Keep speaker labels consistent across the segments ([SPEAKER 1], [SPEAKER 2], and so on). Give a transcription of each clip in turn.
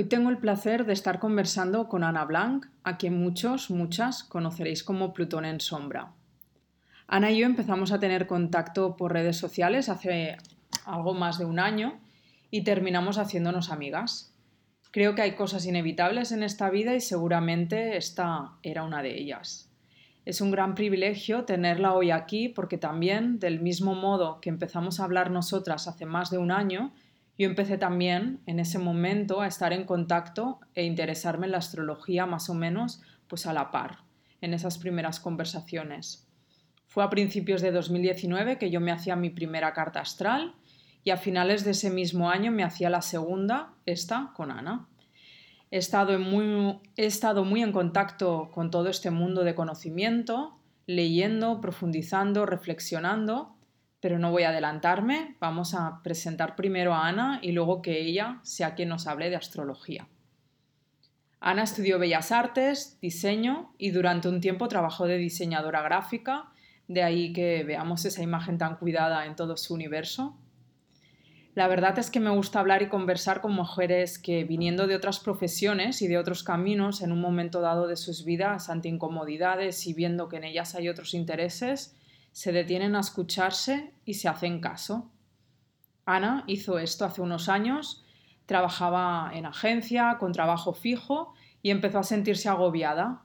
[SPEAKER 1] Hoy tengo el placer de estar conversando con Ana Blanc, a quien muchos, muchas conoceréis como Plutón en Sombra. Ana y yo empezamos a tener contacto por redes sociales hace algo más de un año y terminamos haciéndonos amigas. Creo que hay cosas inevitables en esta vida y seguramente esta era una de ellas. Es un gran privilegio tenerla hoy aquí porque también, del mismo modo que empezamos a hablar nosotras hace más de un año, yo empecé también en ese momento a estar en contacto e interesarme en la astrología más o menos pues a la par, en esas primeras conversaciones. Fue a principios de 2019 que yo me hacía mi primera carta astral y a finales de ese mismo año me hacía la segunda, esta con Ana. He estado, muy, he estado muy en contacto con todo este mundo de conocimiento, leyendo, profundizando, reflexionando pero no voy a adelantarme. Vamos a presentar primero a Ana y luego que ella sea quien nos hable de astrología. Ana estudió Bellas Artes, diseño y durante un tiempo trabajó de diseñadora gráfica, de ahí que veamos esa imagen tan cuidada en todo su universo. La verdad es que me gusta hablar y conversar con mujeres que, viniendo de otras profesiones y de otros caminos, en un momento dado de sus vidas, ante incomodidades y viendo que en ellas hay otros intereses, se detienen a escucharse y se hacen caso. Ana hizo esto hace unos años, trabajaba en agencia, con trabajo fijo, y empezó a sentirse agobiada.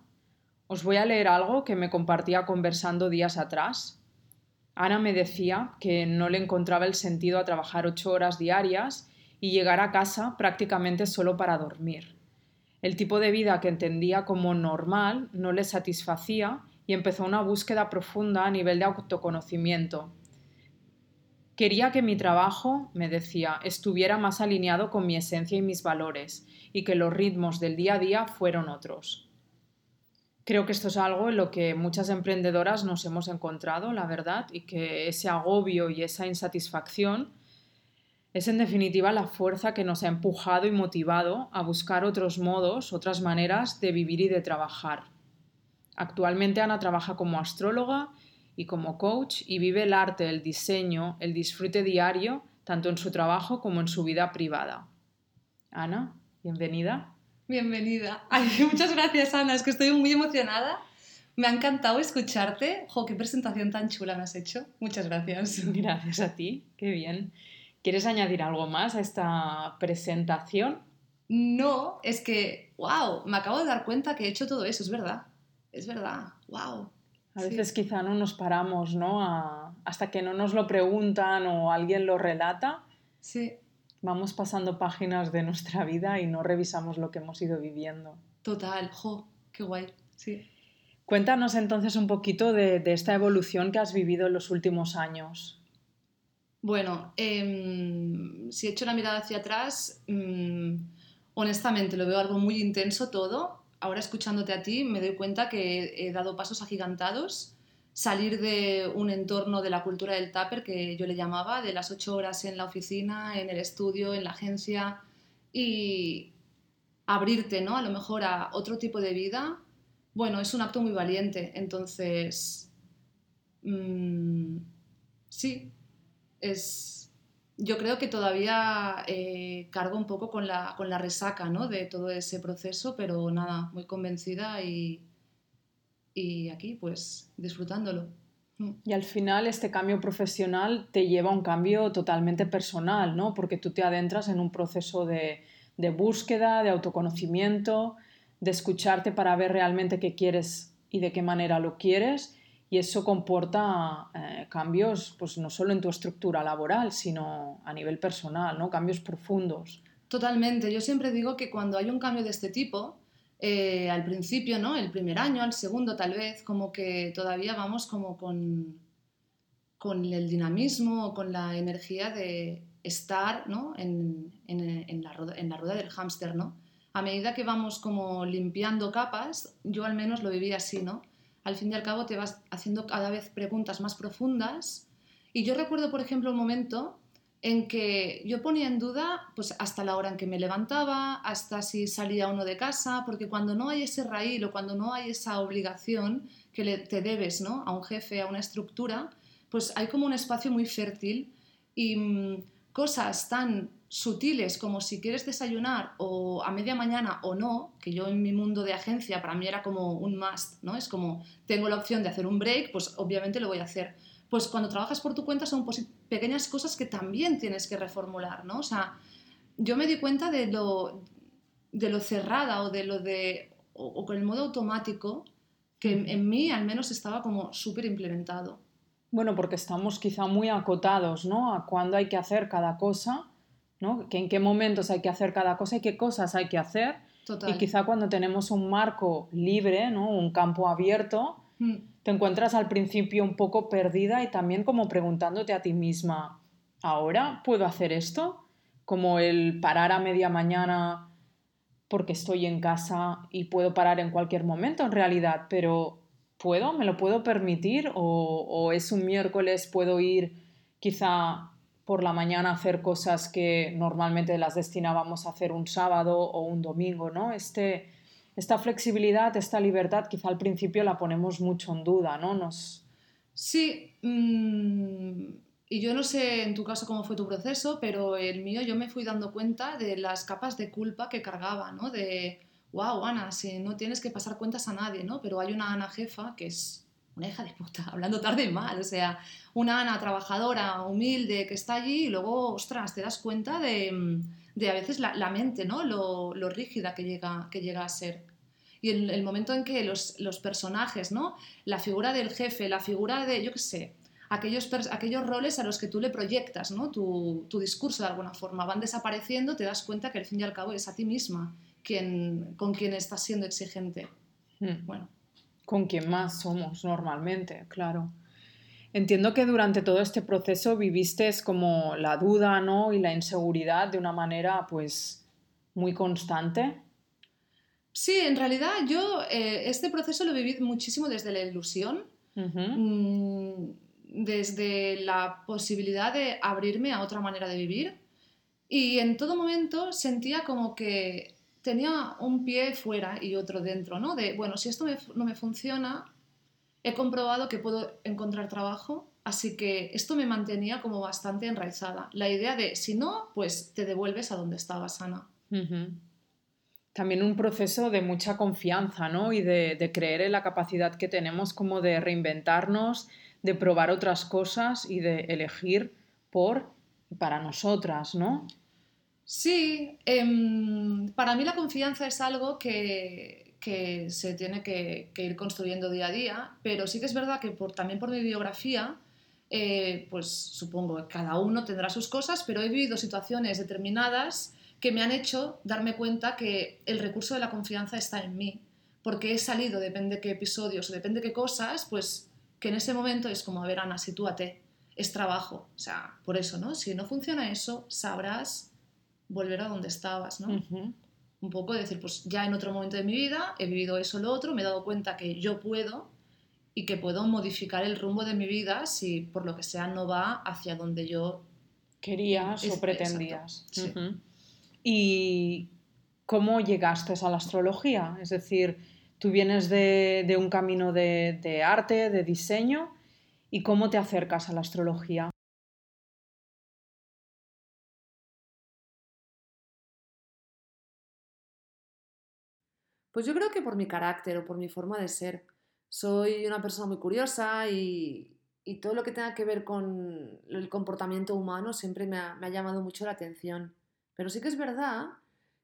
[SPEAKER 1] Os voy a leer algo que me compartía conversando días atrás. Ana me decía que no le encontraba el sentido a trabajar ocho horas diarias y llegar a casa prácticamente solo para dormir. El tipo de vida que entendía como normal no le satisfacía y empezó una búsqueda profunda a nivel de autoconocimiento. Quería que mi trabajo, me decía, estuviera más alineado con mi esencia y mis valores, y que los ritmos del día a día fueron otros. Creo que esto es algo en lo que muchas emprendedoras nos hemos encontrado, la verdad, y que ese agobio y esa insatisfacción es en definitiva la fuerza que nos ha empujado y motivado a buscar otros modos, otras maneras de vivir y de trabajar. Actualmente Ana trabaja como astróloga y como coach y vive el arte, el diseño, el disfrute diario, tanto en su trabajo como en su vida privada. Ana, bienvenida.
[SPEAKER 2] Bienvenida. muchas gracias, Ana. Es que estoy muy emocionada. Me ha encantado escucharte. Jo, qué presentación tan chula me has hecho. Muchas gracias.
[SPEAKER 1] Gracias a ti. Qué bien. ¿Quieres añadir algo más a esta presentación?
[SPEAKER 2] No, es que, wow, me acabo de dar cuenta que he hecho todo eso, es verdad es verdad, wow.
[SPEAKER 1] A veces quizá no nos paramos, ¿no? hasta que no nos lo preguntan o alguien lo relata.
[SPEAKER 2] Sí.
[SPEAKER 1] Vamos pasando páginas de nuestra vida y no revisamos lo que hemos ido viviendo.
[SPEAKER 2] Total, jo, qué guay. Sí.
[SPEAKER 1] Cuéntanos entonces un poquito de, esta evolución que has vivido en los últimos años.
[SPEAKER 2] Bueno, em, si echo una mirada hacia atrás, mm, honestamente lo veo algo muy intenso todo ahora escuchándote a ti me doy cuenta que he dado pasos agigantados, salir de un entorno de la cultura del tupper que yo le llamaba, de las ocho horas en la oficina, en el estudio, en la agencia y abrirte, ¿no? A lo mejor a otro tipo de vida, bueno, es un acto muy valiente. Entonces, mm, sí, es, yo creo que todavía eh, cargo un poco con la, con la resaca ¿no? de todo ese proceso, pero nada, muy convencida y, y aquí pues disfrutándolo.
[SPEAKER 1] Mm. Y al final este cambio profesional te lleva a un cambio totalmente personal, ¿no? Porque tú te adentras en un proceso de, de búsqueda, de autoconocimiento, de escucharte para ver realmente qué quieres y de qué manera lo quieres y eso comporta eh, cambios pues no solo en tu estructura laboral, sino a nivel personal, ¿no? Cambios profundos.
[SPEAKER 2] Totalmente. Yo siempre digo que cuando hay un cambio de este tipo, eh, al principio, ¿no? El primer año, al segundo tal vez, como que todavía vamos como con, con el dinamismo, con la energía de estar ¿no? en, en, la rueda, en la rueda del hámster, ¿no? A medida que vamos como limpiando capas, yo al menos lo viví así, ¿no? Al fin y al cabo te vas haciendo cada vez preguntas más profundas. Y yo recuerdo, por ejemplo, un momento en que yo ponía en duda pues hasta la hora en que me levantaba, hasta si salía uno de casa, porque cuando no hay ese raíz o cuando no hay esa obligación que te debes ¿no? a un jefe, a una estructura, pues hay como un espacio muy fértil y mm, cosas tan sutiles como si quieres desayunar o a media mañana o no, que yo en mi mundo de agencia para mí era como un must, ¿no? Es como tengo la opción de hacer un break, pues obviamente lo voy a hacer pues cuando trabajas por tu cuenta son pequeñas cosas que también tienes que reformular, ¿no? O sea, yo me di cuenta de lo, de lo cerrada o de lo de, o, con el modo automático que en, mí al menos estaba como súper implementado.
[SPEAKER 1] Bueno, porque estamos quizá muy acotados, ¿no? A cuándo hay que hacer cada cosa, ¿no? Que en qué momentos hay que hacer cada cosa y qué cosas hay que hacer. Total. Y quizá cuando tenemos un marco libre, ¿no? Un campo abierto, mm te encuentras al principio un poco perdida y también como preguntándote a ti misma, ¿ahora puedo hacer esto? Como el parar a media mañana porque estoy en casa y puedo parar en cualquier momento en realidad, pero ¿puedo? ¿Me lo puedo permitir? ¿O, o es un miércoles, puedo ir quizá por la mañana hacer cosas que normalmente las destinábamos a hacer un sábado o un domingo, ¿no? Este, esta flexibilidad, esta libertad, quizá al principio la ponemos mucho en duda, ¿no? Nos...
[SPEAKER 2] Sí, mm, y yo no sé en tu caso cómo fue tu proceso, pero el mío yo me fui dando cuenta de las capas de culpa que cargaba, ¿no? De, wow, Ana, si no tienes que pasar cuentas a nadie, ¿no? Pero hay una Ana jefa que es una hija de puta, hablando tarde y mal, o sea, una Ana trabajadora, humilde, que está allí y luego, ostras, te das cuenta de de a veces la, mente, ¿no? Lo, lo, rígida que llega, que llega a ser. Y en el momento en que los, los, personajes, ¿no? La figura del jefe, la figura de, yo qué sé, aquellos, aquellos roles a los que tú le proyectas, ¿no? Tu, tu, discurso de alguna forma van desapareciendo, te das cuenta que al fin y al cabo es a ti misma quien, con quien estás siendo exigente.
[SPEAKER 1] Hmm. Bueno. Con quien más somos normalmente, claro. Entiendo que durante todo este proceso viviste como la duda ¿no? y la inseguridad de una manera pues muy constante.
[SPEAKER 2] Sí, en realidad yo eh, este proceso lo viví muchísimo desde la ilusión, mm, desde la posibilidad de abrirme a otra manera de vivir y en todo momento sentía como que tenía un pie fuera y otro dentro, ¿no? De, bueno, si esto no me funciona, he comprobado que puedo encontrar trabajo, así que esto me mantenía como bastante enraizada. La idea de, si no, pues te devuelves a donde estabas, Ana.
[SPEAKER 1] También un proceso de mucha confianza, ¿no? Y de, creer en la capacidad que tenemos como de reinventarnos, de probar otras cosas y de elegir por para nosotras, ¿no?
[SPEAKER 2] Sí, em, para mí la confianza es algo que, que se tiene que, ir construyendo día a día, pero sí que es verdad que también por mi biografía, eh, pues supongo que cada uno tendrá sus cosas, pero he vivido situaciones determinadas que me han hecho darme cuenta que el recurso de la confianza está en mí, porque he salido, depende de qué episodios, depende de qué cosas, pues que en ese momento es como, a ver, Ana, sitúate, es trabajo, o sea, por eso, ¿no? Si no funciona eso, sabrás volver a donde estabas, ¿no? un poco de decir, pues ya en otro momento de mi vida he vivido eso, lo otro, me he dado cuenta que yo puedo y que puedo modificar el rumbo de mi vida si por lo que sea no va hacia donde yo
[SPEAKER 1] querías o pretendías. ¿Y cómo llegaste a la astrología? Es decir, tú vienes de, un camino de, de arte, de diseño, ¿y cómo te acercas a la astrología?
[SPEAKER 2] Pues yo creo que por mi carácter o por mi forma de ser. Soy una persona muy curiosa y, todo lo que tenga que ver con el comportamiento humano siempre me ha, llamado mucho la atención. Pero sí que es verdad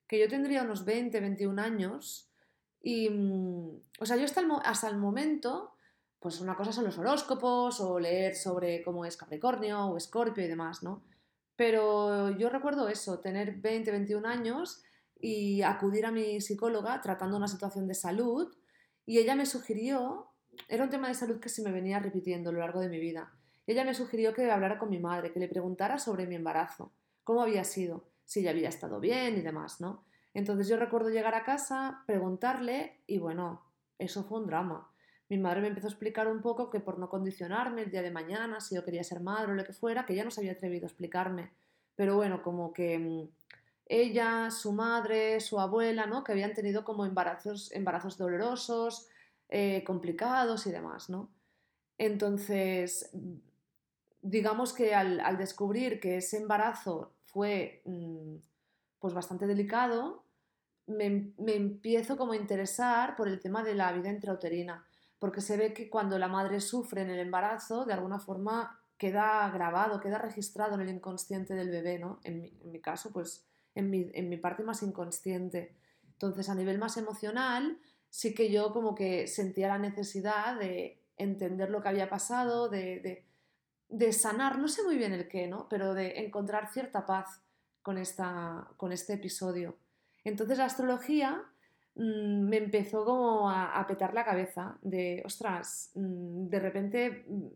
[SPEAKER 2] que yo tendría unos 20, 21 años y, mm, o sea, yo hasta el, hasta el momento
[SPEAKER 3] pues una cosa son los horóscopos o leer sobre cómo es Capricornio o Escorpio y demás, ¿no? Pero yo recuerdo eso, tener 20, 21 años y acudir a mi psicóloga tratando una situación de salud y ella me sugirió, era un tema de salud que se me venía repitiendo a lo largo de mi vida, ella me sugirió que hablara con mi madre, que le preguntara sobre mi embarazo, cómo había sido, si ya había estado bien y demás, ¿no? Entonces yo recuerdo llegar a casa, preguntarle y bueno, eso fue un drama mi madre me empezó a explicar un poco que por no condicionarme el día de mañana, si yo quería ser madre o lo que fuera, que ya no se había atrevido a explicarme. Pero bueno, como que mm, ella, su madre, su abuela, ¿no? Que habían tenido como embarazos, embarazos dolorosos, eh, complicados y demás, ¿no? Entonces, digamos que al, descubrir que ese embarazo fue mm, pues bastante delicado, me, me, empiezo como a interesar por el tema de la vida intrauterina porque se ve que cuando la madre sufre en el embarazo, de alguna forma queda grabado, queda registrado en el inconsciente del bebé, ¿no? En mi, caso, pues en mi, parte más inconsciente. Entonces, a nivel más emocional, sí que yo como que sentía la necesidad de entender lo que había pasado, de, de, sanar, no sé muy bien el qué, ¿no? Pero de encontrar cierta paz con, esta, con este episodio. Entonces, la astrología Mm, me empezó como a, petar la cabeza de, ostras, mm, de repente mm,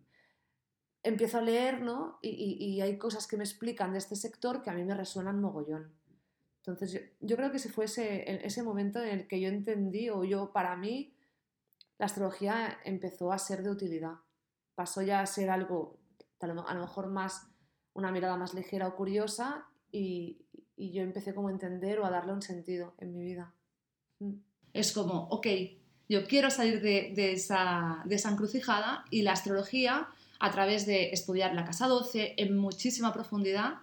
[SPEAKER 3] empiezo a leer, ¿no? Y, hay cosas que me explican de este sector que a mí me resuenan mogollón. Entonces yo, creo que ese fue ese, ese momento en el que yo entendí, o yo, para mí, la astrología empezó a ser de utilidad. Pasó ya a ser algo, a lo, mejor más, una mirada más ligera o curiosa, y, y yo empecé como a entender o a darle un sentido en mi vida.
[SPEAKER 2] Mm. Es como, ok, yo quiero salir de, esa, de esa encrucijada y la astrología, a través de estudiar la casa 12 en muchísima profundidad,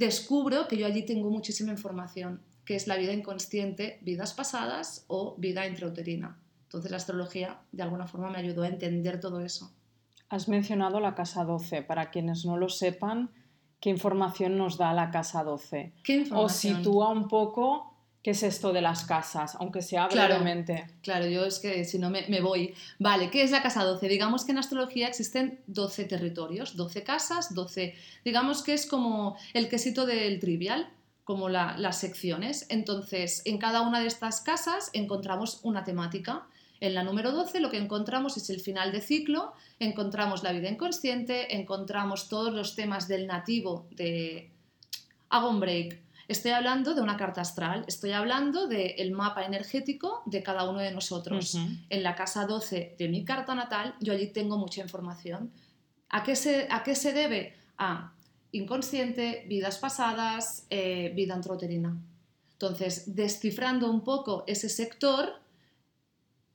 [SPEAKER 2] descubro que yo allí tengo muchísima información, que es la vida inconsciente, vidas pasadas o vida intrauterina. Entonces la astrología de alguna forma me ayudó a entender todo eso.
[SPEAKER 1] Has mencionado la casa 12. Para quienes no lo sepan, ¿qué información nos da la casa 12?
[SPEAKER 2] ¿Qué información?
[SPEAKER 1] O sitúa un poco ¿Qué es esto de las casas? Aunque sea brevemente.
[SPEAKER 2] Claro, yo es que si no me, me, voy. Vale, ¿qué es la casa 12? Digamos que en astrología existen 12 territorios, 12 casas, 12. Digamos que es como el quesito del trivial, como las secciones. Entonces, en cada una de estas casas encontramos una temática. En la número 12 lo que encontramos es el final de ciclo, encontramos la vida inconsciente, encontramos todos los temas del nativo de... Hago un break Estoy hablando de una carta astral, estoy hablando del mapa energético de cada uno de nosotros. En la casa 12 de mi carta natal, yo allí tengo mucha información. ¿A qué se, a qué se debe? A inconsciente, vidas pasadas, eh, vida antroterina. Entonces, descifrando un poco ese sector,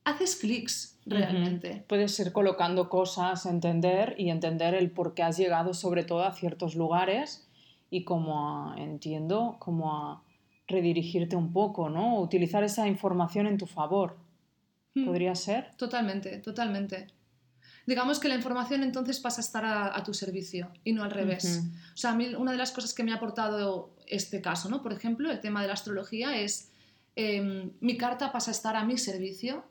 [SPEAKER 2] haces clics realmente.
[SPEAKER 1] Puedes ir colocando cosas, entender y entender el por qué has llegado sobre todo a ciertos lugares y como entiendo, como a redirigirte un poco, ¿no? Utilizar esa información en tu favor. Hmm. ¿Podría ser?
[SPEAKER 2] Totalmente, totalmente. Digamos que la información entonces pasa a estar a, tu servicio y no al revés. O sea, a mí una de las cosas que me ha aportado este caso, ¿no? Por ejemplo, el tema de la astrología es em, mi carta pasa a estar a mi servicio,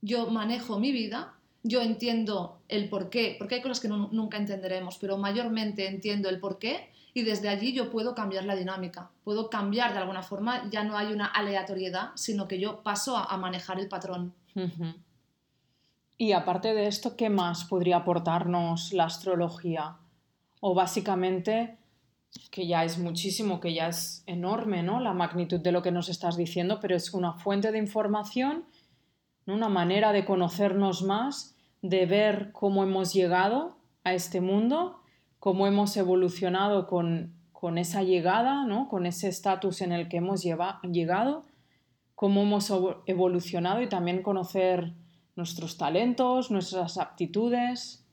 [SPEAKER 2] yo manejo mi vida, yo entiendo el por qué, porque hay cosas que nunca entenderemos, pero mayormente entiendo el por qué y desde allí yo puedo cambiar la dinámica, puedo cambiar de alguna forma, ya no hay una aleatoriedad, sino que yo paso a, manejar el patrón.
[SPEAKER 1] Y aparte de esto, ¿qué más podría aportarnos la astrología? O básicamente, que ya es muchísimo, que ya es enorme, ¿no? La magnitud de lo que nos estás diciendo, pero es una fuente de información, una manera de conocernos más, de ver cómo hemos llegado a este mundo cómo hemos evolucionado con, esa llegada, ¿no? con ese estatus en el que hemos llegado, cómo hemos evolucionado y también conocer nuestros talentos, nuestras aptitudes.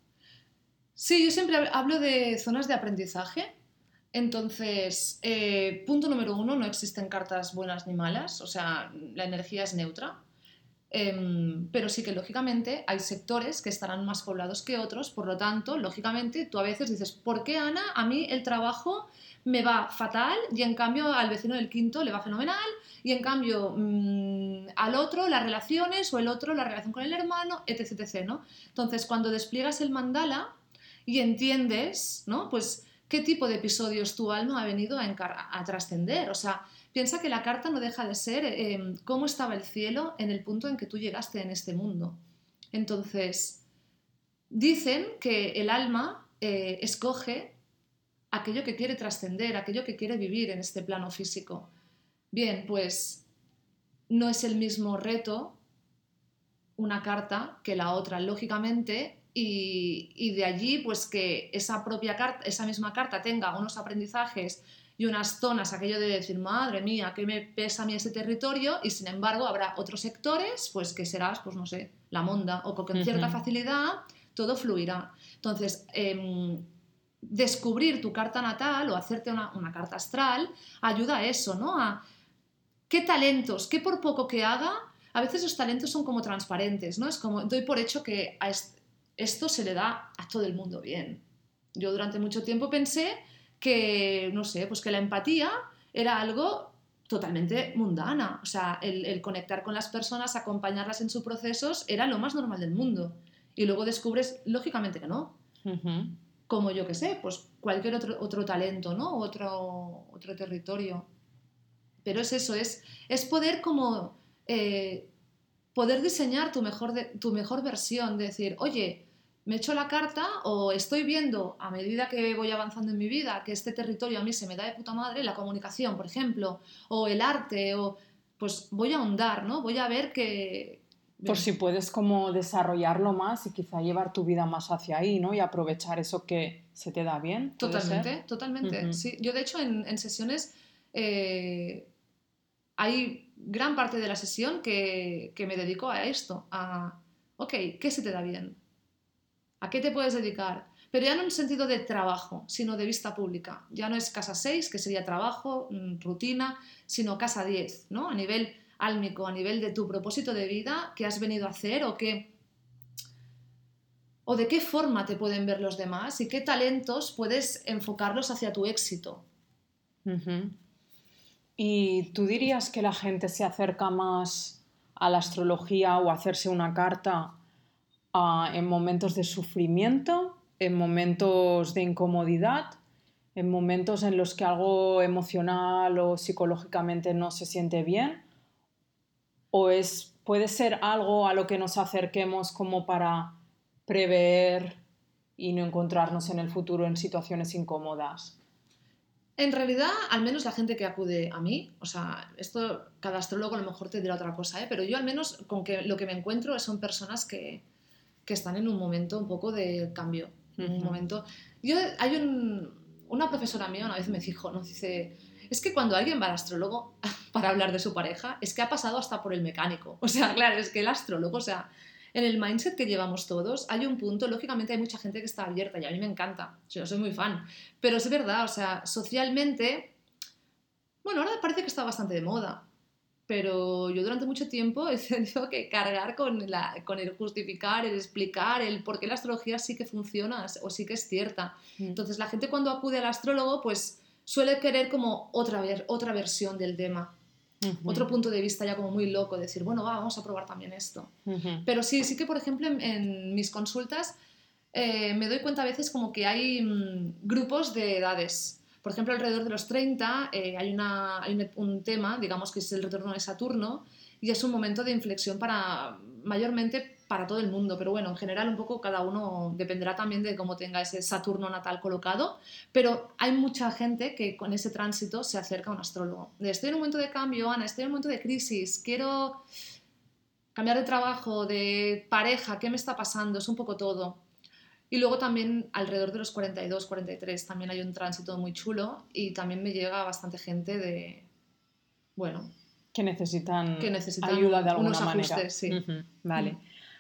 [SPEAKER 2] Sí, yo siempre hablo de zonas de aprendizaje. Entonces, eh, punto número uno, no existen cartas buenas ni malas, o sea, la energía es neutra. Em, pero sí que lógicamente hay sectores que estarán más poblados que otros, por lo tanto, lógicamente tú a veces dices, ¿por qué Ana? A mí el trabajo me va fatal y en cambio al vecino del quinto le va fenomenal y en cambio mm, al otro las relaciones o el otro la relación con el hermano, etc, etc, ¿no? Entonces, cuando despliegas el mandala y entiendes, ¿no? Pues qué tipo de episodios tu alma ha venido a, a trascender, o sea, Piensa que la carta no deja de ser em, cómo estaba el cielo en el punto en que tú llegaste en este mundo. Entonces, dicen que el alma eh, escoge aquello que quiere trascender, aquello que quiere vivir en este plano físico. Bien, pues no es el mismo reto una carta que la otra, lógicamente, y, y, de allí pues que esa propia carta, esa misma carta tenga unos aprendizajes y unas zonas, aquello de decir, madre mía, que me pesa a mí ese territorio, y sin embargo habrá otros sectores, pues que serás, pues no sé, la monda, o con cierta facilidad todo fluirá. Entonces, em, descubrir tu carta natal o hacerte una, carta astral ayuda a eso, ¿no? A qué talentos, qué por poco que haga, a veces los talentos son como transparentes, ¿no? Es como, doy por hecho que a esto se le da a todo el mundo bien. Yo durante mucho tiempo pensé que, no sé, pues que la empatía era algo totalmente mundana. O sea, el, conectar con las personas, acompañarlas en sus procesos, era lo más normal del mundo. Y luego descubres, lógicamente que no. Como yo que sé, pues cualquier otro, otro talento, ¿no? Otro, otro territorio. Pero es eso, es, es poder como... Eh, poder diseñar tu mejor, tu mejor versión, de decir, oye, me echo la carta o estoy viendo a medida que voy avanzando en mi vida que este territorio a mí se me da de puta madre, la comunicación, por ejemplo, o el arte, o pues voy a ahondar, ¿no? Voy a ver que...
[SPEAKER 1] Por si puedes como desarrollarlo más y quizá llevar tu vida más hacia ahí, ¿no? Y aprovechar eso que se te da bien.
[SPEAKER 2] Totalmente, totalmente. sí. Yo de hecho en, sesiones eh, hay gran parte de la sesión que, que me dedico a esto, a, ok, ¿qué se te da bien? ¿A qué te puedes dedicar? Pero ya no en el sentido de trabajo, sino de vista pública. Ya no es casa 6, que sería trabajo, mm, rutina, sino casa 10, ¿no? A nivel álmico, a nivel de tu propósito de vida, qué has venido a hacer o qué o de qué forma te pueden ver los demás y qué talentos puedes enfocarlos hacia tu éxito.
[SPEAKER 1] ¿Y tú dirías que la gente se acerca más a la astrología o a hacerse una carta en momentos de sufrimiento, en momentos de incomodidad, en momentos en los que algo emocional o psicológicamente no se siente bien, o es, puede ser algo a lo que nos acerquemos como para prever y no encontrarnos en el futuro en situaciones incómodas.
[SPEAKER 2] En realidad, al menos la gente que acude a mí, o sea, esto cada astrólogo a lo mejor te dirá otra cosa, ¿eh? pero yo al menos con que lo que me encuentro son personas que, que están en un momento un poco de cambio. Un momento. Yo, hay un, una profesora mía una vez me dijo, nos dice, es que cuando alguien va al astrólogo para hablar de su pareja, es que ha pasado hasta por el mecánico. O sea, claro, es que el astrólogo, o sea, en el mindset que llevamos todos hay un punto, lógicamente hay mucha gente que está abierta y a mí me encanta, yo soy muy fan, pero es verdad, o sea, socialmente, bueno, ahora parece que está bastante de moda, pero yo durante mucho tiempo he tenido que cargar con, la, con el justificar, el explicar, el por qué la astrología sí que funciona o sí que es cierta. Mm. Entonces la gente cuando acude al astrólogo pues suele querer como otra, ver, otra versión del tema. Otro punto de vista ya como muy loco, decir, bueno, va, vamos a probar también esto. Pero sí, sí que, por ejemplo, en, mis consultas eh, me doy cuenta a veces como que hay mm, grupos de edades. Por ejemplo, alrededor de los 30 eh, hay, un tema, digamos que es el retorno de Saturno, y es un momento de inflexión para, mayormente para todo el mundo, pero bueno, en general un poco cada uno dependerá también de cómo tenga ese Saturno natal colocado, pero hay mucha gente que con ese tránsito se acerca a un astrólogo. estoy en un momento de cambio, Ana, estoy en un momento de crisis, quiero cambiar de trabajo, de pareja, ¿qué me está pasando? Es un poco todo. Y luego también alrededor de los 42, 43 también hay un tránsito muy chulo y también me llega bastante gente de, bueno...
[SPEAKER 1] Que necesitan, ayuda de alguna manera. sí. Vale.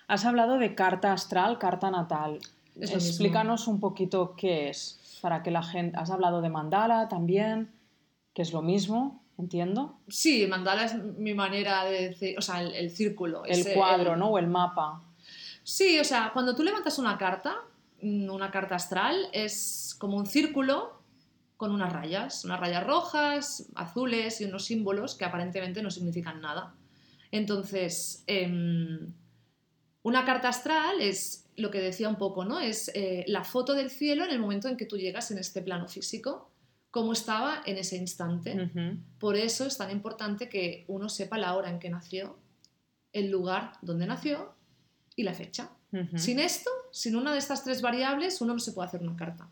[SPEAKER 1] Has hablado de carta astral, carta natal. Explícanos un poquito qué es, para que la gente... Has hablado de mandala también, que es lo mismo. ¿Entiendo?
[SPEAKER 2] Sí, mandala es mi manera de decir, o sea, el, el círculo.
[SPEAKER 1] El
[SPEAKER 2] ese-
[SPEAKER 1] cuadro,
[SPEAKER 2] el-
[SPEAKER 1] ¿no? O el mapa.
[SPEAKER 2] Sí, o sea, cuando tú levantas una carta, una carta astral, es como un círculo con unas rayas, unas rayas rojas, azules y unos símbolos que aparentemente no significan nada. Entonces, em, una carta astral es lo que decía un poco, ¿no? Es eh, la foto del cielo en el momento en que tú llegas en este plano físico, cómo estaba en ese instante. Por eso es tan importante que uno sepa la hora en que nació, el lugar donde nació y la fecha. Sin esto, sin una de estas tres variables, uno no se puede hacer una carta.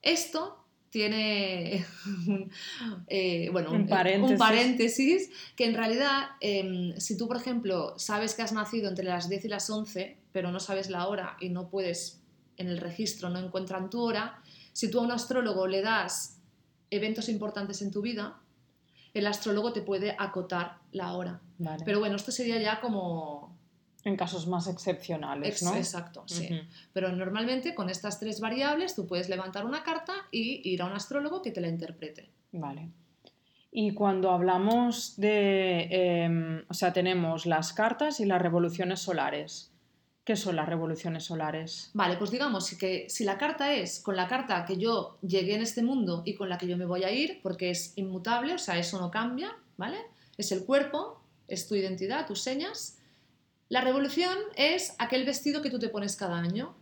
[SPEAKER 2] Esto tiene un, eh, bueno,
[SPEAKER 1] Un
[SPEAKER 2] un,
[SPEAKER 1] paréntesis.
[SPEAKER 2] un paréntesis que en realidad, em, si tú, por ejemplo, sabes que has nacido entre las 10 y las 11, pero no sabes la hora y no puedes, en el registro no encuentran tu hora, si tú a un astrólogo le das eventos importantes en tu vida, el astrólogo te puede acotar la hora.
[SPEAKER 1] Vale.
[SPEAKER 2] Pero bueno, esto sería ya como...
[SPEAKER 1] en casos más excepcionales,
[SPEAKER 2] ex-
[SPEAKER 1] ¿no?
[SPEAKER 2] Exacto, sí. Pero normalmente con estas tres variables tú puedes levantar una carta y ir a un astrólogo que te la interprete.
[SPEAKER 1] Vale. Y cuando hablamos de, em, o sea, tenemos las cartas y las revoluciones solares. ¿Qué son las revoluciones solares?
[SPEAKER 2] Vale, pues digamos que si la carta es con la carta que yo llegué en este mundo y con la que yo me voy a ir, porque es inmutable, o sea, eso no cambia, ¿vale? Es el cuerpo, es tu identidad, tus señas. La revolución es aquel vestido que tú te pones cada año.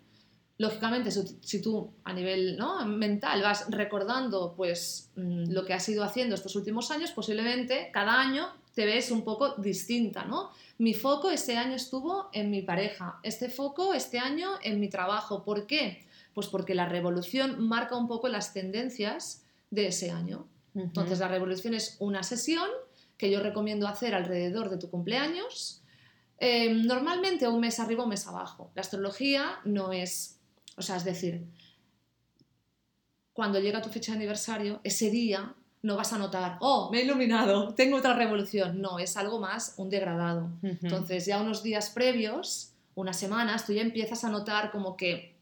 [SPEAKER 2] Lógicamente, si, tú a nivel ¿no? mental vas recordando pues, mm, lo que has ido haciendo estos últimos años, posiblemente cada año te ves un poco distinta, ¿no? Mi foco este año estuvo en mi pareja, este foco este año en mi trabajo. ¿Por qué? Pues porque la revolución marca un poco las tendencias de ese año. Entonces, la revolución es una sesión que yo recomiendo hacer alrededor de tu cumpleaños, eh, normalmente un mes arriba o un mes abajo. La astrología no es, o sea, es decir, cuando llega tu fecha de aniversario, ese día no vas a notar, oh, me he iluminado, tengo otra revolución. No, es algo más, un degradado. Entonces, ya unos días previos, unas semanas, tú ya empiezas a notar como que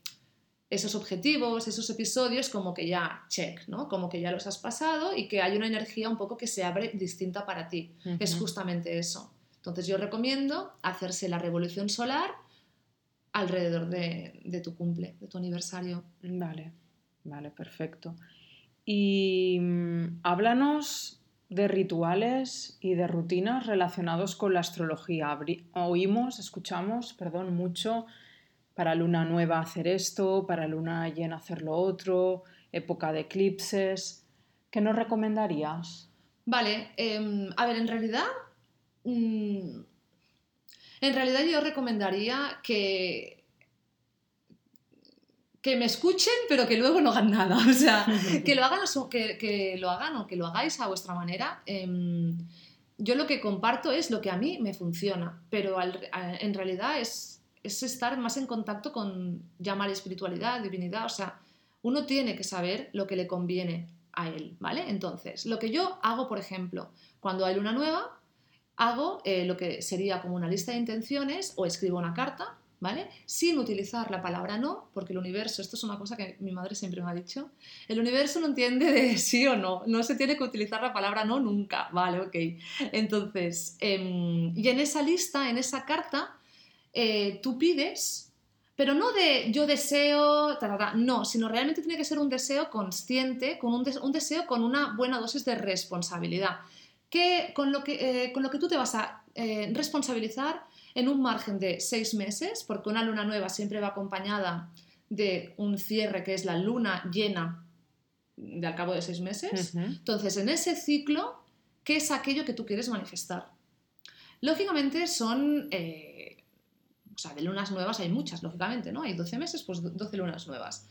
[SPEAKER 2] esos objetivos, esos episodios, como que ya check, ¿no? Como que ya los has pasado y que hay una energía un poco que se abre distinta para ti. Es justamente eso. Entonces, yo recomiendo hacerse la revolución solar alrededor de, de tu cumple, de tu aniversario.
[SPEAKER 1] Vale, vale, perfecto. Y mm, háblanos de rituales y de rutinas relacionados con la astrología. Oímos, escuchamos, perdón, mucho para luna nueva hacer esto, para luna llena hacer lo otro, época de eclipses. ¿Qué nos recomendarías?
[SPEAKER 2] Vale, em, a ver, en realidad, mm, en realidad yo recomendaría que, que me escuchen, pero que luego no hagan nada. O sea, que lo hagan, a su- que, que lo hagan o que lo hagáis a vuestra manera. Em, yo lo que comparto es lo que a mí me funciona, pero al- a- en realidad es, es estar más en contacto con llamar espiritualidad, divinidad. O sea, uno tiene que saber lo que le conviene a él, ¿vale? Entonces, lo que yo hago, por ejemplo, cuando hay luna nueva, hago eh, lo que sería como una lista de intenciones o escribo una carta, ¿vale? Sin utilizar la palabra no, porque el universo, esto es una cosa que mi madre siempre me ha dicho, el universo no entiende de sí o no, no se tiene que utilizar la palabra no nunca, ¿vale? Ok. Entonces, em, y en esa lista, en esa carta, eh, tú pides, pero no de yo deseo, no, sino realmente tiene que ser un deseo consciente, con un deseo con una buena dosis de responsabilidad, que, con, lo que, eh, con lo que tú te vas a eh, responsabilizar en un margen de seis meses, porque una luna nueva siempre va acompañada de un cierre que es la luna llena de al cabo de seis meses. Entonces, en ese ciclo, ¿qué es aquello que tú quieres manifestar? Lógicamente son, eh, o sea, de lunas nuevas hay muchas, lógicamente, ¿no? Hay 12 meses, pues do- 12 lunas nuevas.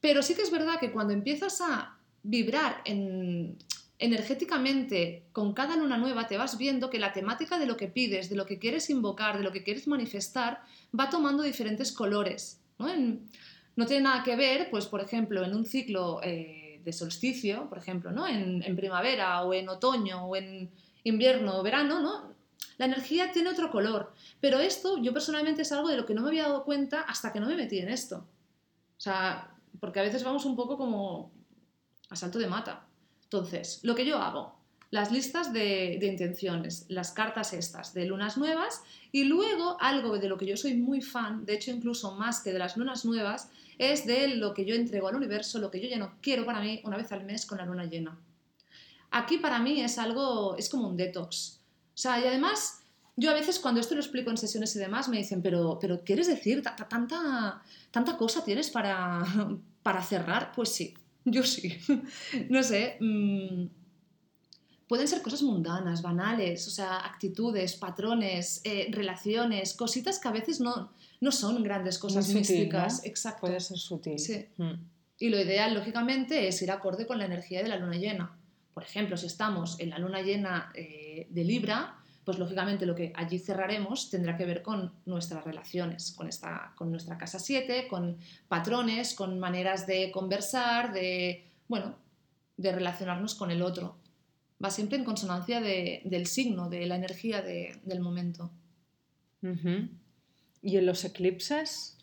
[SPEAKER 2] Pero sí que es verdad que cuando empiezas a vibrar en- energéticamente con cada luna nueva, te vas viendo que la temática de lo que pides, de lo que quieres invocar, de lo que quieres manifestar, va tomando diferentes colores. ¿no? En- no tiene nada que ver, pues, por ejemplo, en un ciclo eh, de solsticio, por ejemplo, ¿no? En, en primavera o en otoño o en invierno o verano, ¿no? La energía tiene otro color. Pero esto, yo personalmente es algo de lo que no me había dado cuenta hasta que no me metí en esto. O sea, porque a veces vamos un poco como a salto de mata. Entonces, lo que yo hago, las listas de, intenciones, las cartas estas de lunas nuevas y luego algo de lo que yo soy muy fan, de hecho incluso más que de las lunas nuevas, es de lo que yo entrego al universo, lo que yo ya no quiero para mí una vez al mes con la luna llena. Aquí para mí es algo, es como un detox. O sea, y además yo a veces cuando esto lo explico en sesiones y demás me dicen, pero, pero ¿quieres decir tanta, tanta cosa tienes para, para cerrar? Pues sí, yo sí. no sé. Mmm, pueden ser cosas mundanas, banales, o sea, actitudes, patrones, eh, relaciones, cositas que a veces no, no son grandes cosas
[SPEAKER 1] sutil,
[SPEAKER 2] místicas.
[SPEAKER 1] ¿no?
[SPEAKER 2] Exacto.
[SPEAKER 1] Puede ser sutil.
[SPEAKER 2] Sí.
[SPEAKER 1] Mm.
[SPEAKER 2] Y lo ideal, lógicamente, es ir acorde con la energía de la luna llena. Por ejemplo, si estamos en la luna llena eh, de Libra, pues lógicamente lo que allí cerraremos tendrá que ver con nuestras relaciones, con, esta, con nuestra casa 7, con patrones, con maneras de conversar, de, bueno, de relacionarnos con el otro. Va siempre en consonancia de- del signo, de la energía de- del momento.
[SPEAKER 1] ¿Y en los eclipses?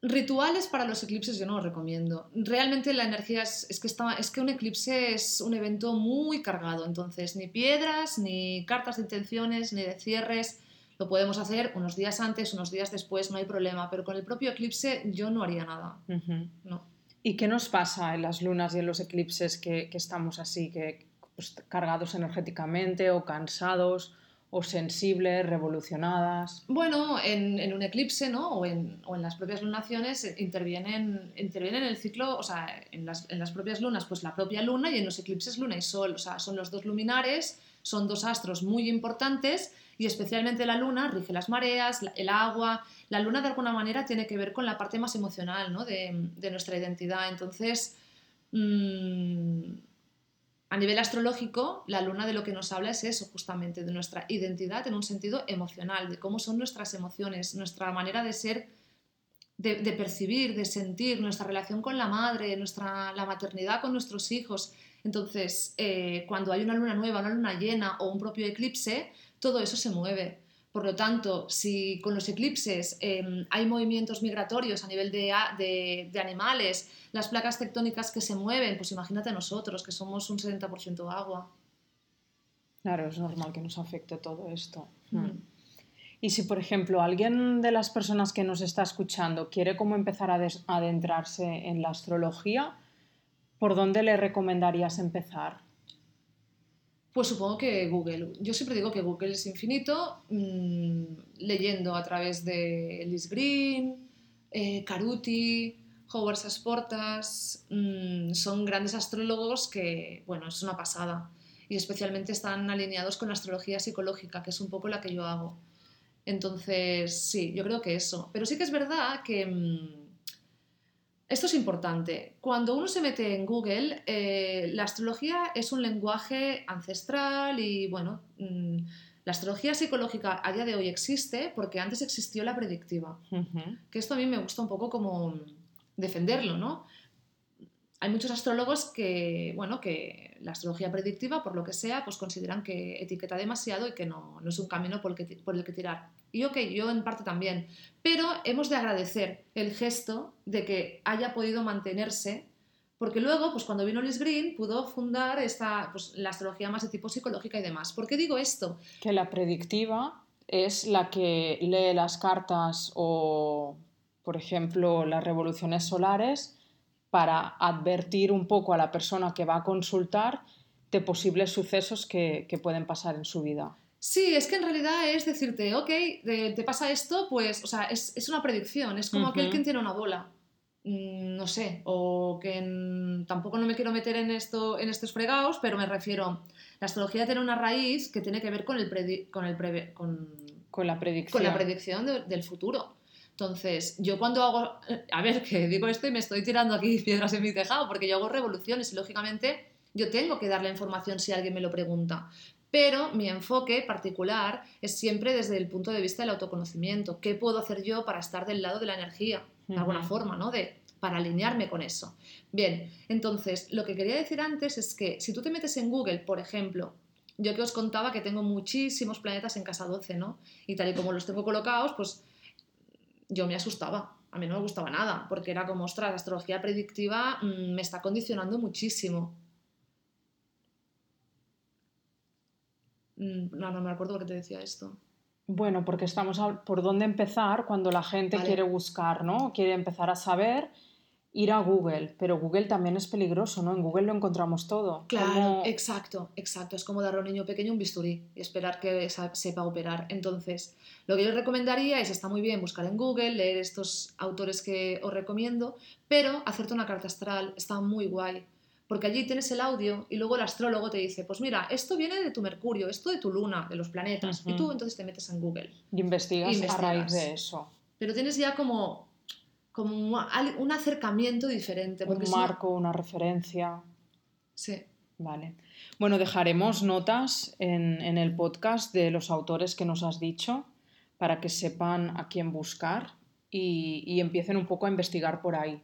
[SPEAKER 2] Rituales para los eclipses yo no los recomiendo. Realmente la energía es, es que está, es que un eclipse es un evento muy cargado, entonces ni piedras, ni cartas de intenciones, ni de cierres. Lo podemos hacer unos días antes, unos días después, no hay problema, pero con el propio eclipse yo no haría nada. No.
[SPEAKER 1] ¿Y qué nos pasa en las lunas y en los eclipses que, que estamos así, que pues, cargados energéticamente o cansados o sensibles, revolucionadas?
[SPEAKER 2] Bueno, en, en un eclipse, ¿no? O en, o en las propias lunaciones intervienen, intervienen en el ciclo, o sea, en las, en las propias lunas, pues la propia luna y en los eclipses luna y sol, o sea, son los dos luminares, son dos astros muy importantes y especialmente la luna rige las mareas, el agua. La luna de alguna manera tiene que ver con la parte más emocional, ¿no? De, de nuestra identidad. Entonces, mm, a nivel astrológico, la luna de lo que nos habla es eso, justamente, de nuestra identidad en un sentido emocional, de cómo son nuestras emociones, nuestra manera de ser, de, percibir, de sentir, nuestra relación con la madre, nuestra, la maternidad con nuestros hijos. Entonces, eh, cuando hay una luna nueva, una luna llena o un propio eclipse, todo eso se mueve. Por lo tanto, si con los eclipses eh, hay movimientos migratorios a nivel de, de- de animales, las placas tectónicas que se mueven, pues imagínate nosotros, que somos un 70% agua.
[SPEAKER 1] Claro, es normal que nos afecte todo esto.
[SPEAKER 2] Mm.
[SPEAKER 1] Mm. Y si, por ejemplo, alguien de las personas que nos está escuchando quiere como empezar a adentrarse en la astrología, ¿por dónde le recomendarías empezar?
[SPEAKER 2] Pues supongo que Google. Yo siempre digo que Google es infinito, mm, leyendo a través de Liz Green, eh, Caruti, Howard Sasportas, mm, son grandes astrólogos que, bueno, es una pasada. Y especialmente están alineados con la astrología psicológica, que es un poco la que yo hago. Entonces, sí, yo creo que eso. Pero sí que es verdad que... mm, esto es importante. Cuando uno se mete en Google, eh, la astrología es un lenguaje ancestral y, bueno, mm, la astrología psicológica a día de hoy existe porque antes existió la predictiva. Que esto a mí me gusta un poco como defenderlo, ¿no? Hay muchos astrólogos que, bueno, que la astrología predictiva, por lo que sea, pues consideran que etiqueta demasiado y que no, no es un camino por el, que, ti- por el que tirar. Y ok, yo en parte también. Pero hemos de agradecer el gesto de que haya podido mantenerse, porque luego, pues cuando vino Liz Green, pudo fundar esta, pues, la astrología más de tipo psicológica y demás. ¿Por qué digo esto?
[SPEAKER 1] Que la predictiva es la que lee las cartas o, por ejemplo, las revoluciones solares para advertir un poco a la persona que va a consultar de posibles sucesos que, que pueden pasar en su vida.
[SPEAKER 2] Sí, es que en realidad es decirte, ok, te pasa esto, pues, o sea, es, es una predicción, es como aquel quien tiene una bola. Mm, No sé, o que en- tampoco no me quiero meter en, esto, en estos fregados, pero me refiero, la astrología tiene una raíz que tiene que ver con, el predi- con, el preve- con,
[SPEAKER 1] Con la predicción.
[SPEAKER 2] con la predicción de- del futuro. Entonces, yo cuando hago, a ver, que digo esto y me estoy tirando aquí piedras en mi tejado, porque yo hago revoluciones y lógicamente yo tengo que dar la información si alguien me lo pregunta. Pero mi enfoque particular es siempre desde el punto de vista del autoconocimiento. ¿Qué puedo hacer yo para estar del lado de la energía? De alguna forma, ¿no? De, para alinearme con eso. Bien, entonces, lo que quería decir antes es que si tú te metes en Google, por ejemplo, yo que os contaba que tengo muchísimos planetas en casa 12, ¿no? Y tal y como los tengo colocados, pues yo me asustaba. A mí no me gustaba nada, porque era como, ostras, la astrología predictiva mm, me está condicionando muchísimo. No, no me acuerdo por qué te decía esto.
[SPEAKER 1] Bueno, porque estamos a- por dónde empezar cuando la gente
[SPEAKER 2] Vale.
[SPEAKER 1] quiere buscar, ¿no? Quiere empezar a saber, ir a Google, pero Google también es peligroso, ¿no? En Google lo encontramos todo.
[SPEAKER 2] Claro,
[SPEAKER 1] ¿Cómo-
[SPEAKER 2] exacto, exacto. Es como darle a un niño pequeño un bisturí y esperar que sepa operar. Entonces, lo que yo recomendaría es, está muy bien buscar en Google, leer estos autores que os recomiendo, pero hacerte una carta astral está muy guay. Porque allí tienes el audio y luego el astrólogo te dice, pues mira, esto viene de tu Mercurio, esto de tu Luna, de los planetas. Y tú entonces te metes en Google.
[SPEAKER 1] y investigas, a
[SPEAKER 2] investigas.
[SPEAKER 1] raíz de eso?
[SPEAKER 2] Pero tienes ya como, como un, acercamiento diferente. Porque
[SPEAKER 1] Un
[SPEAKER 2] si no-
[SPEAKER 1] marco, una referencia.
[SPEAKER 2] Sí.
[SPEAKER 1] Vale. Bueno, dejaremos notas en, en el podcast de los autores que nos has dicho para que sepan a quién buscar y, y empiecen un poco a investigar por ahí.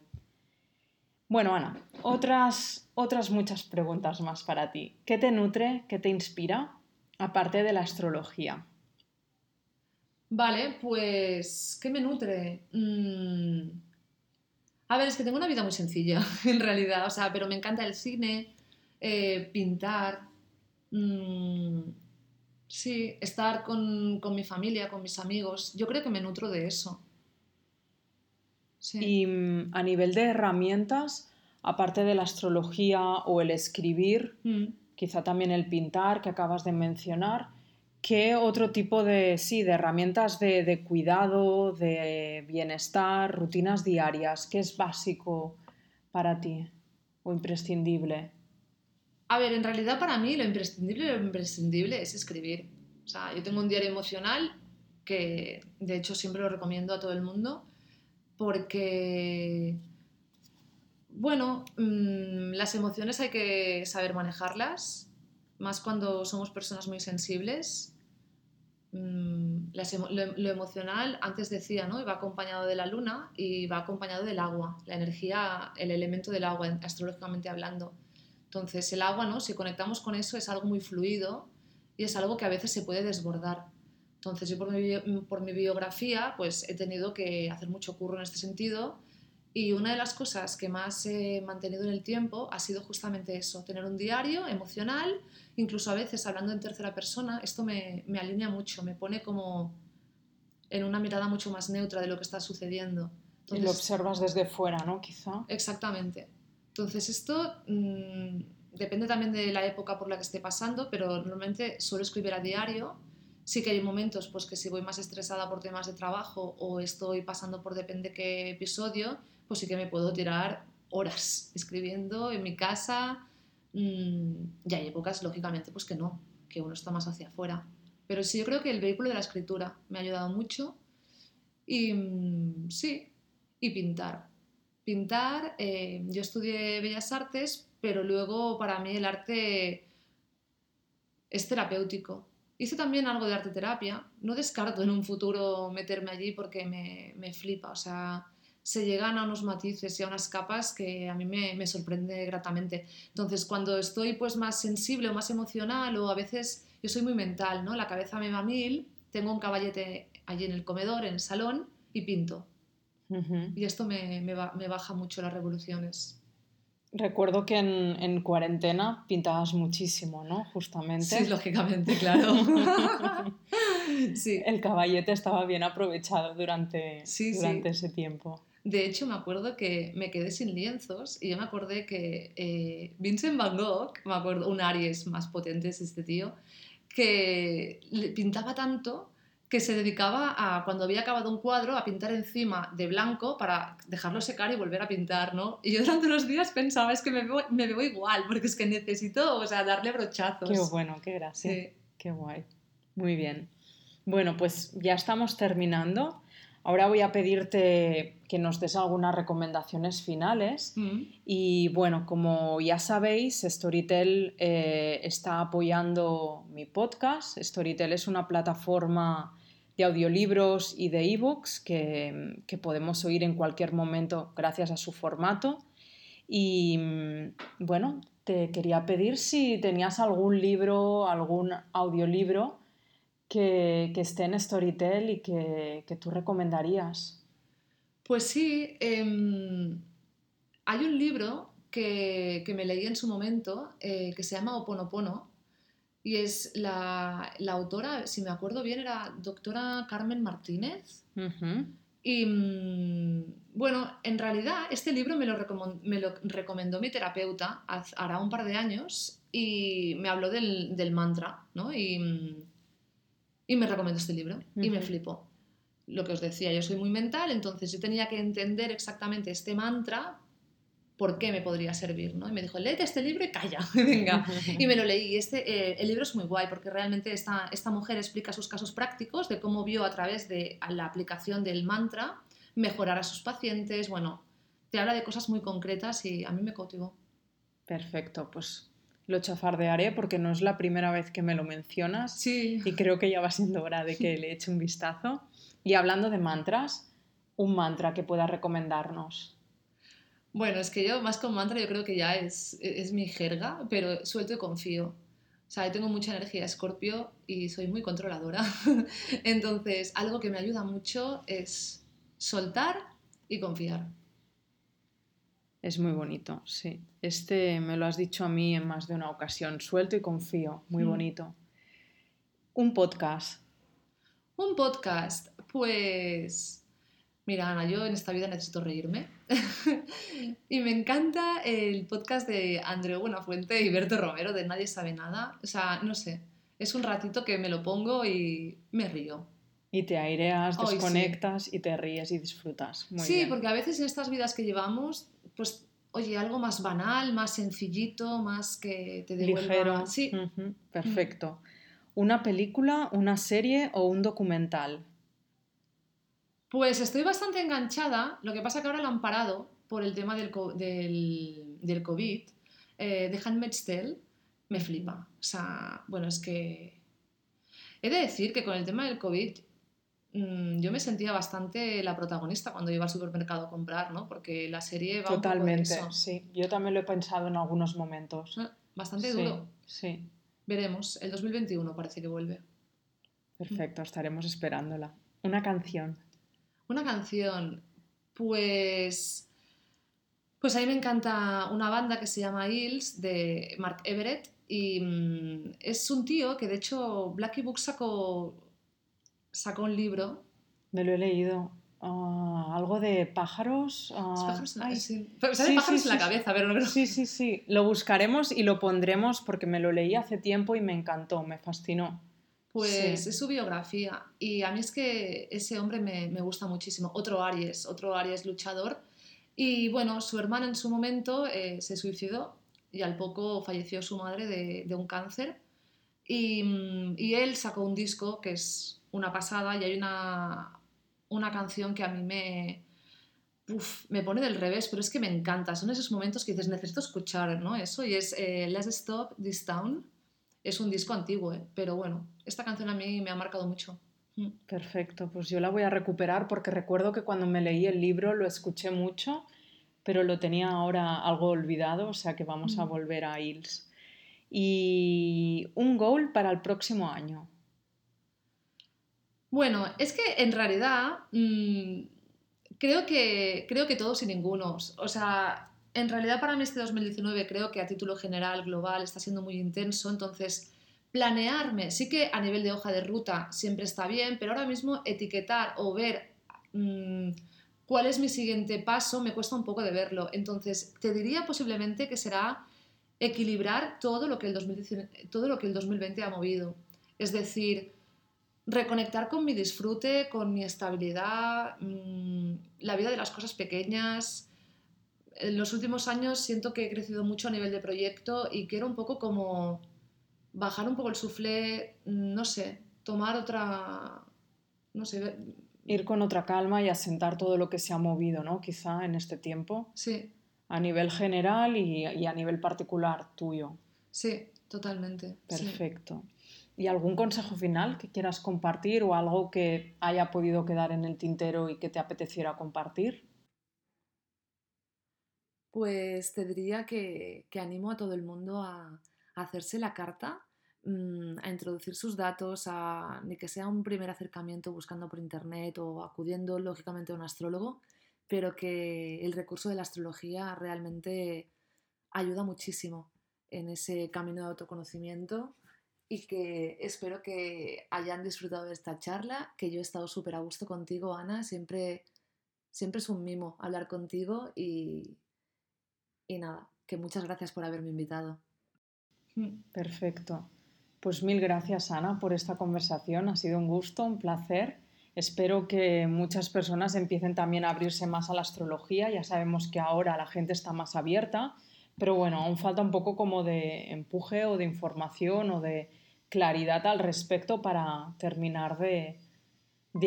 [SPEAKER 1] Bueno, Ana, otras, otras muchas preguntas más para ti. ¿Qué te nutre, qué te inspira, aparte de la astrología?
[SPEAKER 2] Vale, pues, ¿qué me nutre? Mm, A ver, es que tengo una vida muy sencilla, en realidad, o sea, pero me encanta el cine, eh, pintar, mm, sí, estar con, con mi familia, con mis amigos. Yo creo que me nutro de eso. Sí.
[SPEAKER 1] Y mm, a nivel de herramientas, aparte de la astrología o el escribir,
[SPEAKER 2] Mm.
[SPEAKER 1] quizá también el pintar que acabas de mencionar, ¿qué otro tipo de, sí, de herramientas de, de cuidado, de bienestar, rutinas diarias, qué es básico para ti o imprescindible?
[SPEAKER 2] A ver, en realidad para mí lo imprescindible, lo imprescindible es escribir. O sea, yo tengo un diario emocional que de hecho siempre lo recomiendo a todo el mundo porque, bueno, mm, las emociones hay que saber manejarlas, más cuando somos personas muy sensibles. Mm, lo emocional, antes decía, ¿no? Va acompañado de la luna y va acompañado del agua, la energía, el elemento del agua, astrológicamente hablando. Entonces, el agua, ¿no? Si conectamos con eso, es algo muy fluido y es algo que a veces se puede desbordar. Entonces, yo por mi, bio- por mi biografía, pues he tenido que hacer mucho curro en este sentido y una de las cosas que más he mantenido en el tiempo ha sido justamente eso, tener un diario emocional, incluso a veces hablando en tercera persona, esto me, me alinea mucho, me pone como en una mirada mucho más neutra de lo que está sucediendo.
[SPEAKER 1] Y lo observas desde fuera, ¿no? Quizá.
[SPEAKER 2] Exactamente. Entonces esto mm, depende también de la época por la que esté pasando, pero normalmente suelo escribir a diario. Sí que hay momentos pues que si voy más estresada por temas de trabajo o estoy pasando por depende qué episodio, pues sí que me puedo tirar horas escribiendo en mi casa. Mm, y hay épocas, lógicamente, pues que no, que uno está más hacia afuera. Pero sí, yo creo que el vehículo de la escritura me ha ayudado mucho. Y mm, sí, y pintar. Pintar, eh, yo estudié Bellas Artes, pero luego para mí el arte es terapéutico. Hice también algo de arte terapia. No descarto en un futuro meterme allí porque me, me flipa. O sea, se llegan a unos matices y a unas capas que a mí me, me sorprende gratamente. Entonces, cuando estoy pues más sensible o más emocional o a veces yo soy muy mental, ¿no? La cabeza me va a mil, tengo un caballete allí en el comedor, en el salón y pinto.
[SPEAKER 1] Ujú.
[SPEAKER 2] Y esto me, me me baja mucho las revoluciones.
[SPEAKER 1] Recuerdo que en, en cuarentena pintabas muchísimo, ¿no? Justamente.
[SPEAKER 2] Sí, lógicamente, claro. sí.
[SPEAKER 1] El caballete estaba bien aprovechado durante,
[SPEAKER 2] Sí, sí.
[SPEAKER 1] durante ese tiempo.
[SPEAKER 2] De hecho, me acuerdo que me quedé sin lienzos y yo me acordé que eh, Vincent Van Gogh, me acuerdo, un Aries más potente es este tío, que le pintaba tanto que se dedicaba a, cuando había acabado un cuadro, a pintar encima de blanco para dejarlo secar y volver a pintar, ¿no? Y yo durante los días pensaba, es que me veo, me veo igual, porque es que necesito, o sea, darle brochazos.
[SPEAKER 1] Qué bueno, qué gracia.
[SPEAKER 2] Sí.
[SPEAKER 1] Qué guay. Muy bien. Bueno, pues ya estamos terminando. Ahora voy a pedirte que nos des algunas recomendaciones finales.
[SPEAKER 2] Mm.
[SPEAKER 1] Y bueno, como ya sabéis, Storytel eh, está apoyando mi podcast. Storytel es una plataforma de audiolibros y de ebooks que, que podemos oír en cualquier momento gracias a su formato. Y mm, bueno, te quería pedir si tenías algún libro, algún audiolibro que, que esté en Storytel y que, que tú recomendarías.
[SPEAKER 2] Pues sí, em, hay un libro que, que me leí en su momento eh, que se llama Oponopono y es la, la autora, si me acuerdo bien, era doctora Carmen Martínez. Y mm, bueno, en realidad este libro me lo, me lo recomendó mi terapeuta hará un par de años y me habló del, del mantra, ¿no? Y, mm, y me recomendó este libro y me flipó. Lo que os decía, yo soy muy mental, entonces yo tenía que entender exactamente este mantra, por qué me podría servir, ¿no? Y me dijo, léete este libro y calla, venga. Y me lo leí. Y este, eh, el libro es muy guay porque realmente esta, esta mujer explica sus casos prácticos de cómo vio a través de la aplicación del mantra mejorar a sus pacientes. Bueno, te habla de cosas muy concretas y a mí me cautivó.
[SPEAKER 1] Perfecto, pues lo chafardearé porque no es la primera vez que me lo mencionas
[SPEAKER 2] Sí.
[SPEAKER 1] y creo que ya va siendo hora de que le eche un vistazo. Y hablando de mantras, un mantra que puedas recomendarnos.
[SPEAKER 2] Bueno, es que yo más con mantra yo creo que ya es, es mi jerga, pero suelto y confío. O sea, yo tengo mucha energía escorpio y soy muy controladora. Entonces, algo que me ayuda mucho es soltar y confiar.
[SPEAKER 1] Es muy bonito, sí. Este me lo has dicho a mí en más de una ocasión. Suelto y confío. Muy
[SPEAKER 2] Mm.
[SPEAKER 1] bonito. Un podcast.
[SPEAKER 2] Un podcast, pues... Mira, Ana, yo en esta vida necesito reírme. y me encanta el podcast de Andreu Buenafuente y Berto Romero de Nadie sabe nada. O sea, no sé, es un ratito que me lo pongo y me río.
[SPEAKER 1] Y te aireas,
[SPEAKER 2] sí.
[SPEAKER 1] desconectas y te ríes y disfrutas. Muy
[SPEAKER 2] sí,
[SPEAKER 1] bien.
[SPEAKER 2] porque a veces en estas vidas que llevamos, pues, oye, algo más banal, más sencillito, más que te devuelva...
[SPEAKER 1] Ligero.
[SPEAKER 2] Sí,
[SPEAKER 1] Ujú, Perfecto. ¿Una película, una serie o un documental?
[SPEAKER 2] Pues estoy bastante enganchada, lo que pasa que ahora lo han parado por el tema del, co- del, del COVID. Eh, The Handmaid's Tale me flipa. O sea, bueno, es que... He de decir que con el tema del COVID mm, yo me sentía bastante la protagonista cuando iba al supermercado a comprar, ¿no? Porque la serie va de
[SPEAKER 1] Totalmente, sí. Yo también lo he pensado en algunos momentos.
[SPEAKER 2] Eh, Bastante
[SPEAKER 1] Sí,
[SPEAKER 2] duro.
[SPEAKER 1] Sí,
[SPEAKER 2] Veremos, el 2021 parece que vuelve.
[SPEAKER 1] perfecto, estaremos esperándola. Una canción.
[SPEAKER 2] Una canción, pues. Pues a mí me encanta una banda que se llama Hills de Mark Everett y mm, es un tío que de hecho Blackie Book sacó, sacó un libro.
[SPEAKER 1] Me lo he leído. Ah, algo de pájaros. Ah,
[SPEAKER 2] pájaros en la-
[SPEAKER 1] ay,
[SPEAKER 2] sí. Pero sale
[SPEAKER 1] sí,
[SPEAKER 2] pájaros
[SPEAKER 1] sí,
[SPEAKER 2] en la cabeza, pero no creo.
[SPEAKER 1] Sí, sí, sí. Lo buscaremos y lo pondremos porque me lo leí hace tiempo y me encantó, me fascinó.
[SPEAKER 2] Pues es su biografía y a mí es que ese hombre me, me gusta muchísimo. Otro Aries, otro Aries luchador. Y bueno, su hermana en su momento eh, se suicidó y al poco falleció su madre de, un cáncer. Y, mm, y él sacó un disco que es una pasada y hay una, una canción que a mí me, me pone del revés, pero es que me encanta. Son esos momentos que dices, necesito escuchar ¿no? eso y es eh, Let's Stop This Town. Es un disco antiguo, ¿eh? pero bueno, esta canción a mí me ha marcado mucho. Mm.
[SPEAKER 1] Perfecto, pues yo la voy a recuperar porque recuerdo que cuando me leí el libro lo escuché mucho, pero lo tenía ahora algo olvidado, o sea que vamos a
[SPEAKER 2] Mm.
[SPEAKER 1] volver a Hills. Y un goal para el próximo año.
[SPEAKER 2] Bueno, es que en realidad mm, creo, que, creo que todos y ningunos. O sea, en realidad para mí este 2019 creo que a título general, global, está siendo muy intenso. Entonces, planearme, sí que a nivel de hoja de ruta siempre está bien, pero ahora mismo etiquetar o ver mm, cuál es mi siguiente paso me cuesta un poco de verlo. Entonces, te diría posiblemente que será equilibrar todo lo que el, 2019 todo lo que el 2020 ha movido. Es decir, reconectar con mi disfrute, con mi estabilidad, mm, la vida de las cosas pequeñas. En los últimos años siento que he crecido mucho a nivel de proyecto y quiero un poco como bajar un poco el suflé, no sé, tomar otra, no sé,
[SPEAKER 1] Ir con otra calma y asentar todo lo que se ha movido, ¿no? Quizá en este tiempo,
[SPEAKER 2] sí,
[SPEAKER 1] a nivel general y, y a nivel particular tuyo.
[SPEAKER 2] sí, totalmente. sí.
[SPEAKER 1] Perfecto. ¿Y algún consejo final que quieras compartir o algo que haya podido quedar en el tintero y que te apeteciera compartir?
[SPEAKER 3] Pues te diría que, que animo a todo el mundo a, hacerse la carta, mm, a introducir sus datos, ni que sea un primer acercamiento buscando por internet o acudiendo lógicamente a un astrólogo, pero que el recurso de la astrología realmente ayuda muchísimo en ese camino de autoconocimiento
[SPEAKER 2] y que espero que hayan disfrutado de esta charla, que yo he estado súper a gusto contigo, Ana. Siempre, siempre es un mimo hablar contigo y, y nada, que muchas gracias por haberme invitado.
[SPEAKER 1] Perfecto. Pues mil gracias, Ana, por esta conversación. Ha sido un gusto, un placer. Espero que muchas personas empiecen también a abrirse más a la astrología. Ya sabemos que ahora la gente está más abierta, pero bueno, aún falta un poco como de empuje o de información o de claridad al respecto para terminar de,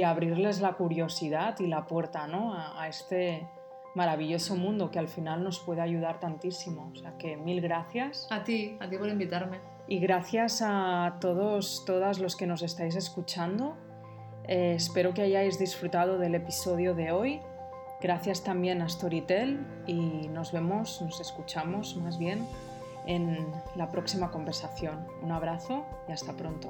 [SPEAKER 1] abrirles la curiosidad y la puerta ¿no? a, este maravilloso mundo que al final nos puede ayudar tantísimo. O sea que mil gracias.
[SPEAKER 4] A ti, a ti por invitarme.
[SPEAKER 1] Y gracias a todos, todas los que nos estáis escuchando. Eh, espero que hayáis disfrutado del episodio de hoy. Gracias también a Storytel y nos vemos, nos escuchamos más bien en la próxima conversación. Un abrazo y hasta pronto.